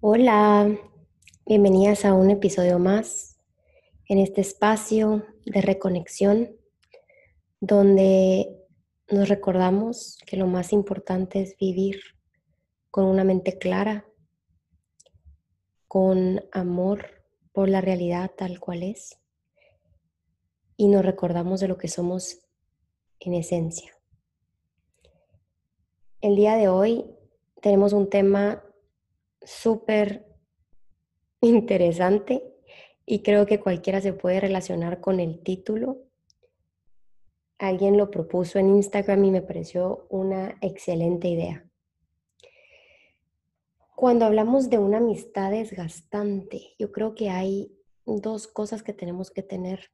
Hola, bienvenidas a un episodio más en este espacio de reconexión donde nos recordamos que lo más importante es vivir con una mente clara, con amor por la realidad tal cual es y nos recordamos de lo que somos en esencia. El día de hoy tenemos un tema súper interesante y creo que cualquiera se puede relacionar con el título. Alguien lo propuso en Instagram y me pareció una excelente idea. Cuando hablamos de una amistad desgastante, yo creo que hay dos cosas que tenemos que tener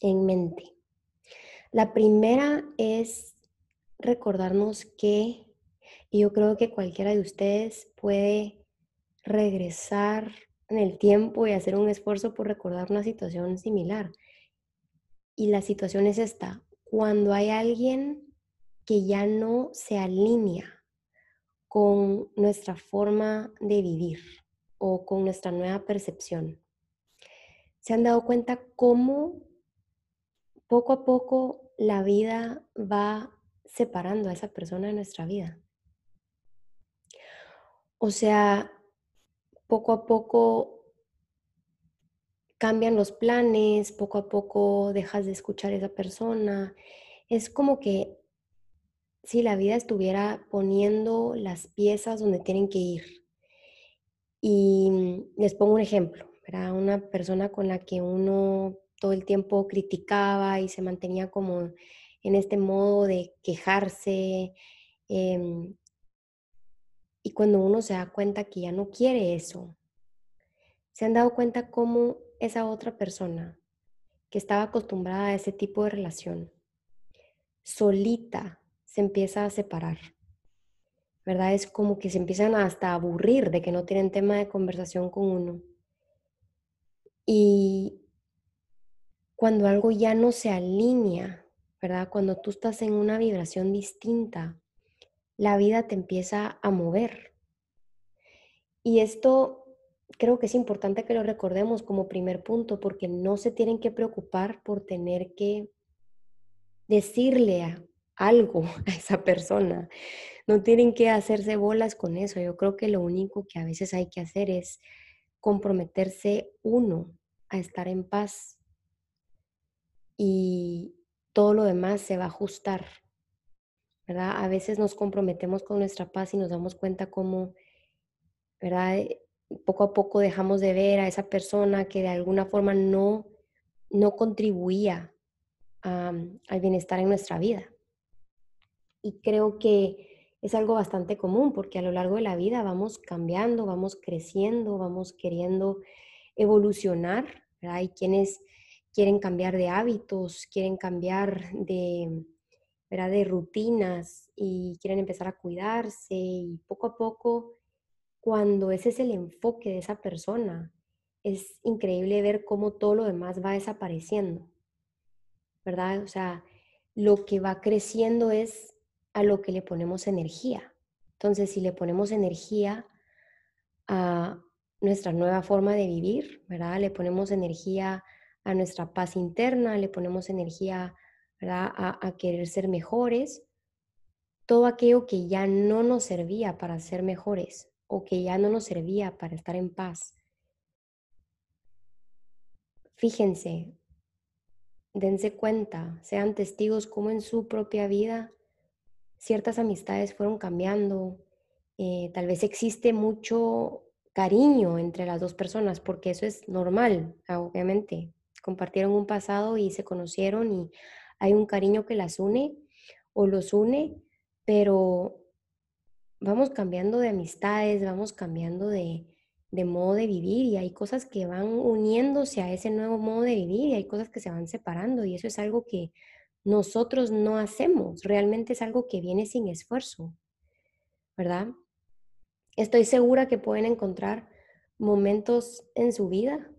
en mente. La primera es recordarnos que y yo creo que cualquiera de ustedes puede regresar en el tiempo y hacer un esfuerzo por recordar una situación similar. Y la situación es esta, cuando hay alguien que ya no se alinea con nuestra forma de vivir o con nuestra nueva percepción. ¿Se han dado cuenta cómo poco a poco la vida va separando a esa persona de nuestra vida? O sea, poco a poco cambian los planes, poco a poco dejas de escuchar a esa persona. Es como que si la vida estuviera poniendo las piezas donde tienen que ir. Y les pongo un ejemplo, era una persona con la que uno todo el tiempo criticaba y se mantenía como en este modo de quejarse, em, y cuando uno se da cuenta que ya no quiere eso, se han dado cuenta cómo esa otra persona que estaba acostumbrada a ese tipo de relación, solita se empieza a separar. ¿Verdad? Es como que se empiezan hasta a aburrir de que no tienen tema de conversación con uno. Y cuando algo ya no se alinea, ¿verdad? Cuando tú estás en una vibración distinta, la vida te empieza a mover. Y esto creo que es importante que lo recordemos como primer punto, porque no se tienen que preocupar por tener que decirle algo a esa persona. No tienen que hacerse bolas con eso. Yo creo que lo único que a veces hay que hacer es comprometerse uno a estar en paz y todo lo demás se va a ajustar ¿verdad? A veces nos comprometemos con nuestra paz y nos damos cuenta cómo, ¿verdad? Eh, poco a poco dejamos de ver a esa persona que de alguna forma no, no contribuía al bienestar en nuestra vida. Y creo que es algo bastante común porque a lo largo de la vida vamos cambiando, vamos creciendo, vamos queriendo evolucionar. Hay quienes quieren cambiar de hábitos, quieren cambiar de, de rutinas y quieren empezar a cuidarse y poco a poco, cuando ese es el enfoque de esa persona, es increíble ver cómo todo lo demás va desapareciendo, ¿verdad? O sea, lo que va creciendo es a lo que le ponemos energía. Entonces, si le ponemos energía a nuestra nueva forma de vivir, ¿verdad? Le ponemos energía a nuestra paz interna, le ponemos energía a, querer ser mejores, todo aquello que ya no nos servía para ser mejores o que ya no nos servía para estar en paz. Fíjense, dense cuenta, sean testigos cómo en su propia vida ciertas amistades fueron cambiando. Eh, tal vez existe mucho cariño entre las dos personas, porque eso es normal, obviamente. Compartieron un pasado y se conocieron y hay un cariño que las une o los une, pero vamos cambiando de amistades, vamos cambiando de, modo de vivir y hay cosas que van uniéndose a ese nuevo modo de vivir y hay cosas que se van separando y eso es algo que nosotros no hacemos, realmente es algo que viene sin esfuerzo, ¿verdad? Estoy segura que pueden encontrar momentos en su vida,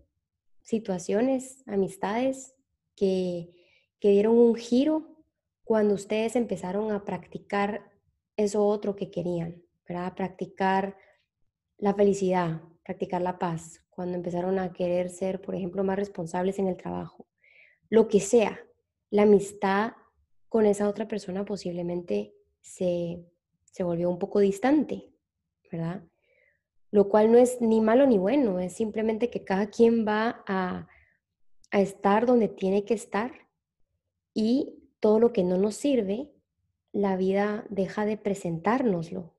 situaciones, amistades que que dieron un giro cuando ustedes empezaron a practicar eso otro que querían, ¿verdad? Practicar la felicidad, practicar la paz, cuando empezaron a querer ser, por ejemplo, más responsables en el trabajo, lo que sea, la amistad con esa otra persona posiblemente se, se volvió un poco distante, ¿verdad? Lo cual no es ni malo ni bueno, es simplemente que cada quien va a, a estar donde tiene que estar y todo lo que no nos sirve, la vida deja de presentárnoslo.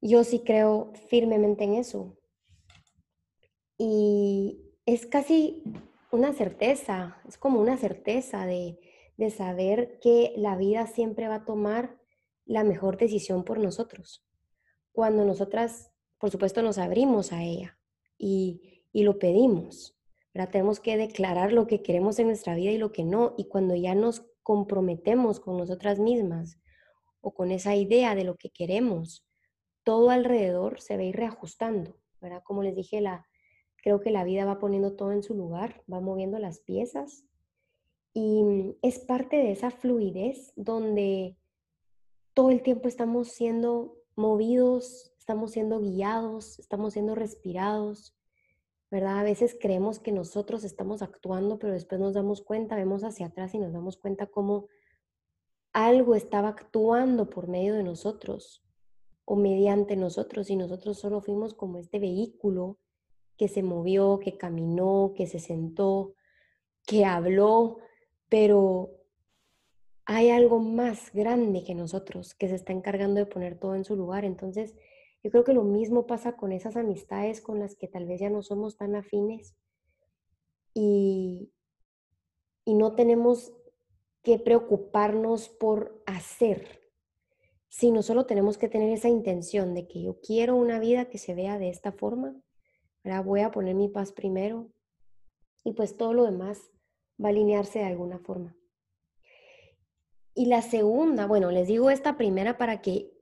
Yo sí creo firmemente en eso. Y es casi una certeza, es como una certeza de, de saber que la vida siempre va a tomar la mejor decisión por nosotros. Cuando nosotras, por supuesto, nos abrimos a ella y, y lo pedimos. Tenemos que declarar lo que queremos en nuestra vida y lo que no. Y cuando ya nos comprometemos con nosotras mismas o con esa idea de lo que queremos, todo alrededor se va a ir reajustando, ¿verdad? Como les dije, la, creo que la vida va poniendo todo en su lugar, va moviendo las piezas y es parte de esa fluidez donde todo el tiempo estamos siendo movidos, estamos siendo guiados, estamos siendo respirados, ¿verdad? A veces creemos que nosotros estamos actuando, pero después nos damos cuenta, vemos hacia atrás y nos damos cuenta cómo algo estaba actuando por medio de nosotros o mediante nosotros y nosotros solo fuimos como este vehículo que se movió, que caminó, que se sentó, que habló, pero hay algo más grande que nosotros que se está encargando de poner todo en su lugar. Entonces, yo creo que lo mismo pasa con esas amistades con las que tal vez ya no somos tan afines y, y no tenemos que preocuparnos por hacer, sino solo tenemos que tener esa intención de que yo quiero una vida que se vea de esta forma, ¿verdad? voy a poner mi paz primero y pues todo lo demás va a alinearse de alguna forma. Y la segunda, bueno, les digo esta primera para que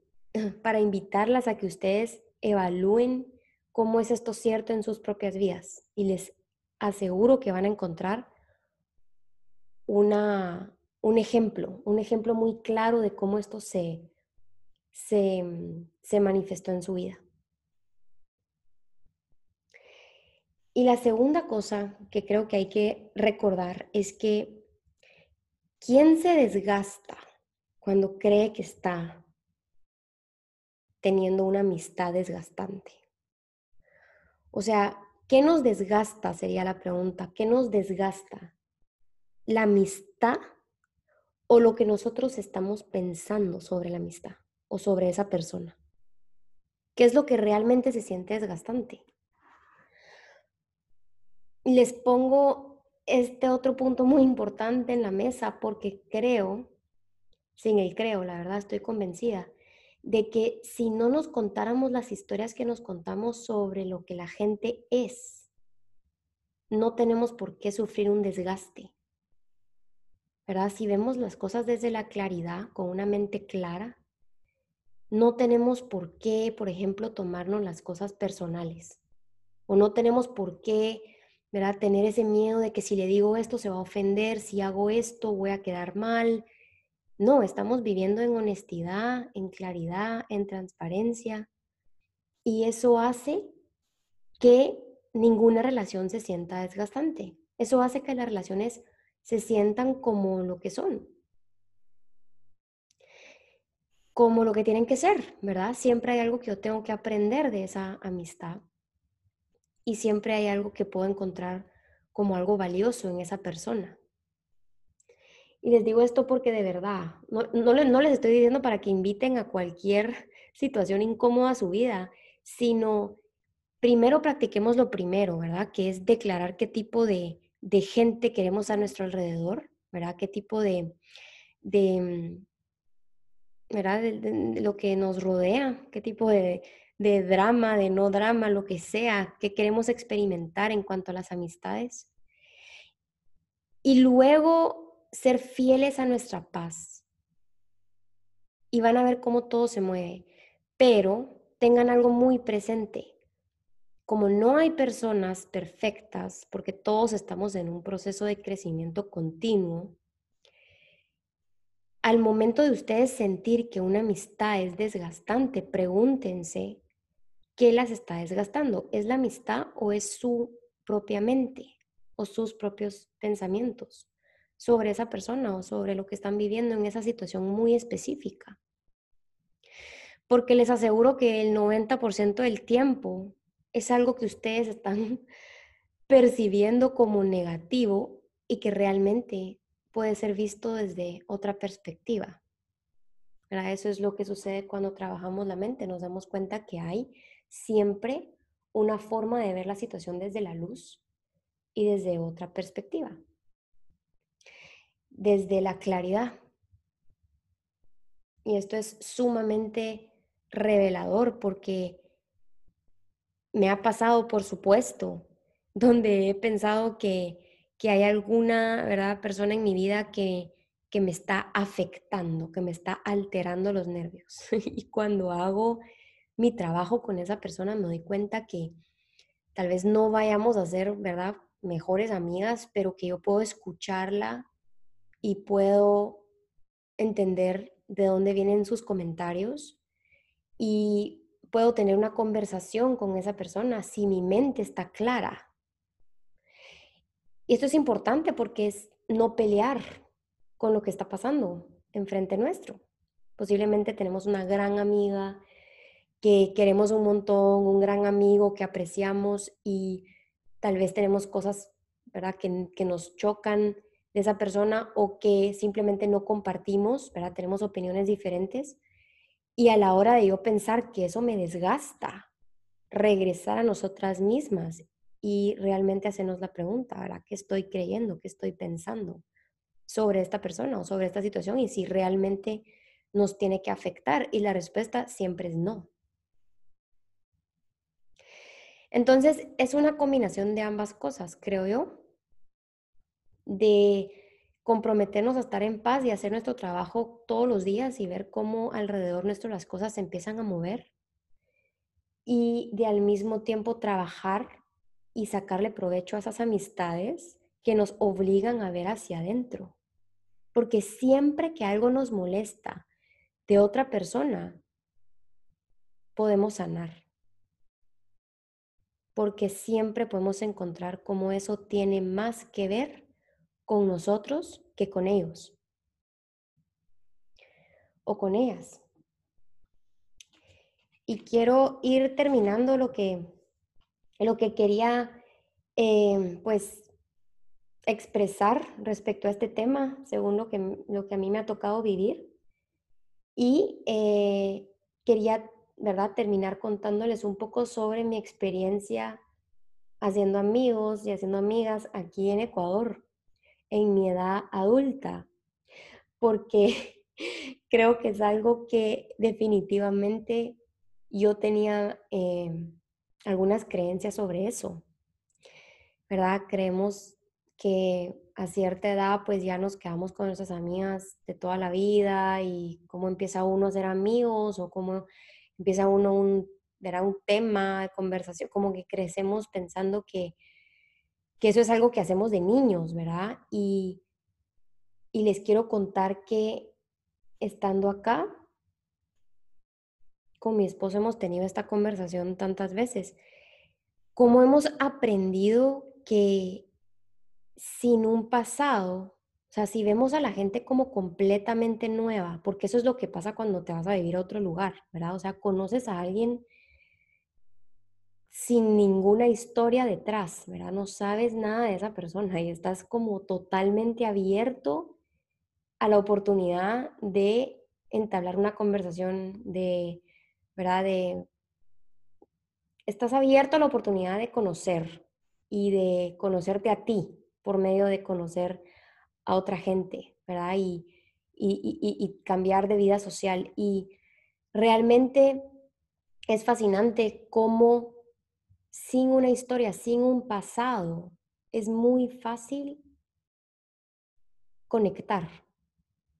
para invitarlas a que ustedes evalúen cómo es esto cierto en sus propias vidas. Y les aseguro que van a encontrar una, un ejemplo, un ejemplo muy claro de cómo esto se, se, se manifestó en su vida. Y la segunda cosa que creo que hay que recordar es que ¿quién se desgasta cuando cree que está teniendo una amistad desgastante? O sea, ¿qué nos desgasta? Sería la pregunta. ¿Qué nos desgasta? ¿La amistad o lo que nosotros estamos pensando sobre la amistad o sobre esa persona? ¿Qué es lo que realmente se siente desgastante? Les pongo este otro punto muy importante en la mesa porque creo, sin el creo, la verdad estoy convencida, de que si no nos contáramos las historias que nos contamos sobre lo que la gente es, no tenemos por qué sufrir un desgaste. ¿Verdad? Si vemos las cosas desde la claridad, con una mente clara, no tenemos por qué, por ejemplo, tomarnos las cosas personales. O no tenemos por qué, ¿verdad? Tener ese miedo de que si le digo esto se va a ofender, si hago esto voy a quedar mal, no, estamos viviendo en honestidad, en claridad, en transparencia. Y eso hace que ninguna relación se sienta desgastante. Eso hace que las relaciones se sientan como lo que son. Como lo que tienen que ser, ¿verdad? Siempre hay algo que yo tengo que aprender de esa amistad. Y siempre hay algo que puedo encontrar como algo valioso en esa persona. Y les digo esto porque de verdad, no, no, les estoy diciendo para que inviten a cualquier situación incómoda a su vida, sino primero practiquemos lo primero, ¿verdad? Que es declarar qué tipo de, gente queremos a nuestro alrededor, ¿verdad? Qué tipo de, de ¿verdad? De, lo que nos rodea, qué tipo de, de drama, de no drama, lo que sea, que queremos experimentar en cuanto a las amistades. Y luego ser fieles a nuestra paz. Y van a ver cómo todo se mueve. Pero tengan algo muy presente. Como no hay personas perfectas, porque todos estamos en un proceso de crecimiento continuo, al momento de ustedes sentir que una amistad es desgastante, pregúntense ¿qué las está desgastando? ¿Es la amistad o es su propia mente o sus propios pensamientos sobre esa persona o sobre lo que están viviendo en esa situación muy específica? Porque les aseguro que el 90% del tiempo es algo que ustedes están percibiendo como negativo y que realmente puede ser visto desde otra perspectiva. Eso es lo que sucede cuando trabajamos la mente. Nos damos cuenta que hay siempre una forma de ver la situación desde la luz y desde otra perspectiva. Desde la claridad. Y esto es sumamente revelador porque me ha pasado, por supuesto, donde he pensado que, hay alguna ¿verdad? persona en mi vida que, que me está afectando, que me está alterando los nervios. y cuando hago mi trabajo con esa persona me doy cuenta que tal vez no vayamos a ser, ¿verdad? Mejores amigas, pero que yo puedo escucharla y puedo entender de dónde vienen sus comentarios y puedo tener una conversación con esa persona si mi mente está clara. Y esto es importante porque es no pelear con lo que está pasando enfrente nuestro. Posiblemente tenemos una gran amiga que queremos un montón, un gran amigo que apreciamos y tal vez tenemos cosas ¿verdad? Que, que nos chocan de esa persona o que simplemente no compartimos, ¿verdad? tenemos opiniones diferentes. Y a la hora de yo pensar que eso me desgasta, regresar a nosotras mismas y realmente hacernos la pregunta, ¿verdad? ¿Qué estoy creyendo? ¿Qué estoy pensando sobre esta persona o sobre esta situación? Y si realmente nos tiene que afectar. Y la respuesta siempre es no. Entonces, es una combinación de ambas cosas, creo yo, de comprometernos a estar en paz y hacer nuestro trabajo todos los días y ver cómo alrededor nuestro las cosas se empiezan a mover y de al mismo tiempo trabajar y sacarle provecho a esas amistades que nos obligan a ver hacia adentro. Porque siempre que algo nos molesta de otra persona, podemos sanar porque siempre podemos encontrar cómo eso tiene más que ver con nosotros que con ellos o con ellas. Y quiero ir terminando lo que, lo que quería eh, pues expresar respecto a este tema, según lo que, lo que a mí me ha tocado vivir. Y eh, quería ¿verdad? Terminar contándoles un poco sobre mi experiencia haciendo amigos y haciendo amigas aquí en Ecuador, en mi edad adulta, porque creo que es algo que definitivamente yo tenía eh, algunas creencias sobre eso, ¿verdad? Creemos que a cierta edad pues ya nos quedamos con nuestras amigas de toda la vida y cómo empieza uno a ser amigos o cómo empieza uno un, un tema de conversación, como que crecemos pensando que, eso es algo que hacemos de niños, ¿verdad? Y, y les quiero contar que estando acá, con mi esposo hemos tenido esta conversación tantas veces, cómo hemos aprendido que sin un pasado o sea, si vemos a la gente como completamente nueva, porque eso es lo que pasa cuando te vas a vivir a otro lugar, ¿verdad? O sea, conoces a alguien sin ninguna historia detrás, ¿verdad? No sabes nada de esa persona y estás como totalmente abierto a la oportunidad de entablar una conversación, de, ¿verdad? Estás abierto a la oportunidad de conocer y de conocerte a ti por medio de conocer a otra gente, ¿verdad? Y, y, cambiar de vida social. Y realmente es fascinante cómo sin una historia, sin un pasado, es muy fácil conectar,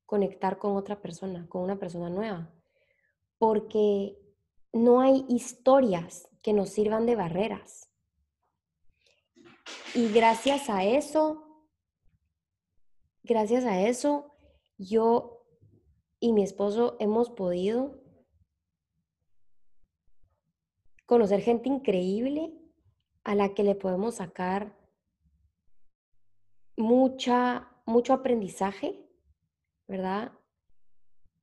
conectar con otra persona, con una persona nueva, porque no hay historias que nos sirvan de barreras. Y gracias a eso gracias a eso, yo y mi esposo hemos podido conocer gente increíble a la que le podemos sacar mucha, mucho aprendizaje, ¿verdad?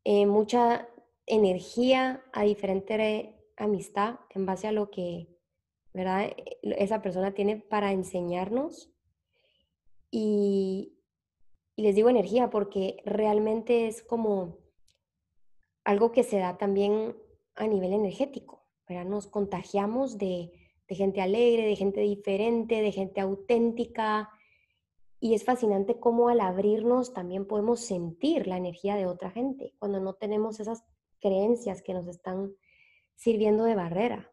Eh, mucha energía a diferente amistad en base a lo que, ¿verdad? E, esa persona tiene para enseñarnos. Y, y les digo energía porque realmente es como algo que se da también a nivel energético, Nos contagiamos de, gente alegre, de gente diferente, de gente auténtica. Y es fascinante cómo al abrirnos también podemos sentir la energía de otra gente, cuando no tenemos esas creencias que nos están sirviendo de barrera.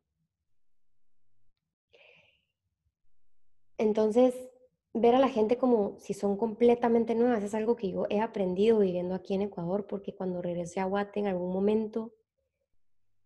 Entonces, ver a la gente como si son completamente nuevas es algo que yo he aprendido viviendo aquí en Ecuador, porque cuando regrese a Guate en algún momento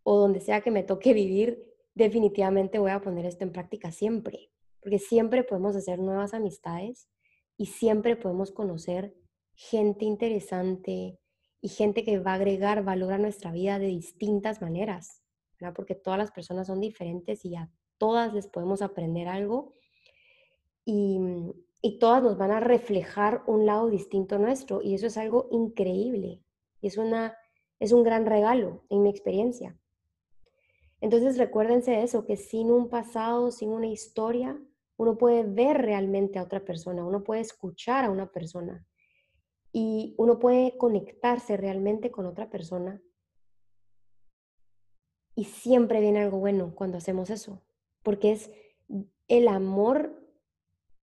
o donde sea que me toque vivir, definitivamente voy a poner esto en práctica siempre, porque siempre podemos hacer nuevas amistades y siempre podemos conocer gente interesante y gente que va a agregar valor a nuestra vida de distintas maneras, ¿verdad? porque todas las personas son diferentes y a todas les podemos aprender algo y, y todas nos van a reflejar un lado distinto nuestro y eso es algo increíble y es, una, es un gran regalo en mi experiencia. Entonces recuérdense de eso, que sin un pasado, sin una historia, uno puede ver realmente a otra persona, uno puede escuchar a una persona y uno puede conectarse realmente con otra persona. Y siempre viene algo bueno cuando hacemos eso, porque es el amor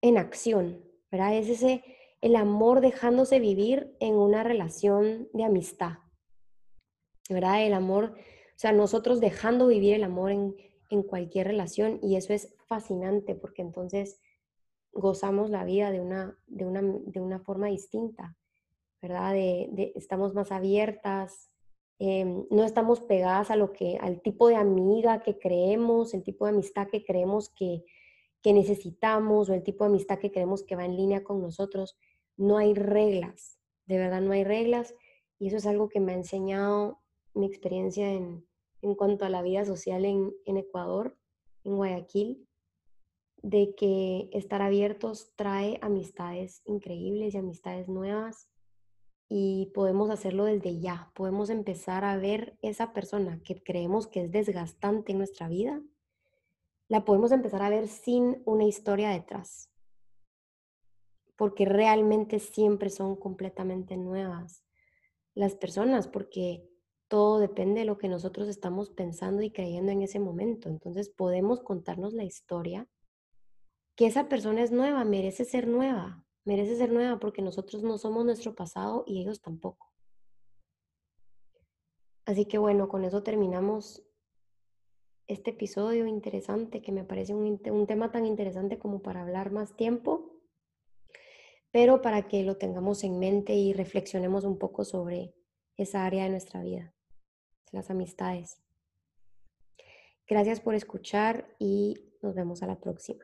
en acción, ¿verdad? Es ese, el amor dejándose vivir en una relación de amistad, ¿verdad? El amor, o sea, nosotros dejando vivir el amor en, en cualquier relación y eso es fascinante porque entonces gozamos la vida de una, de una, de una forma distinta, ¿verdad? De, estamos más abiertas, em, no estamos pegadas a lo que, al tipo de amiga que creemos, el tipo de amistad que creemos que, que necesitamos o el tipo de amistad que creemos que va en línea con nosotros. No hay reglas, de verdad no hay reglas y eso es algo que me ha enseñado mi experiencia en, en cuanto a la vida social en, Ecuador, en Guayaquil, de que estar abiertos trae amistades increíbles y amistades nuevas y podemos hacerlo desde ya. Podemos empezar a ver esa persona que creemos que es desgastante en nuestra vida, la podemos empezar a ver sin una historia detrás, porque realmente siempre son completamente nuevas las personas, porque todo depende de lo que nosotros estamos pensando y creyendo en ese momento. Entonces podemos contarnos la historia que esa persona es nueva, merece ser nueva, merece ser nueva porque nosotros no somos nuestro pasado y ellos tampoco. Así que bueno, con eso terminamos este episodio interesante que me parece un, tema tan interesante como para hablar más tiempo, pero para que lo tengamos en mente y reflexionemos un poco sobre esa área de nuestra vida las amistades. Gracias por escuchar y nos vemos a la próxima.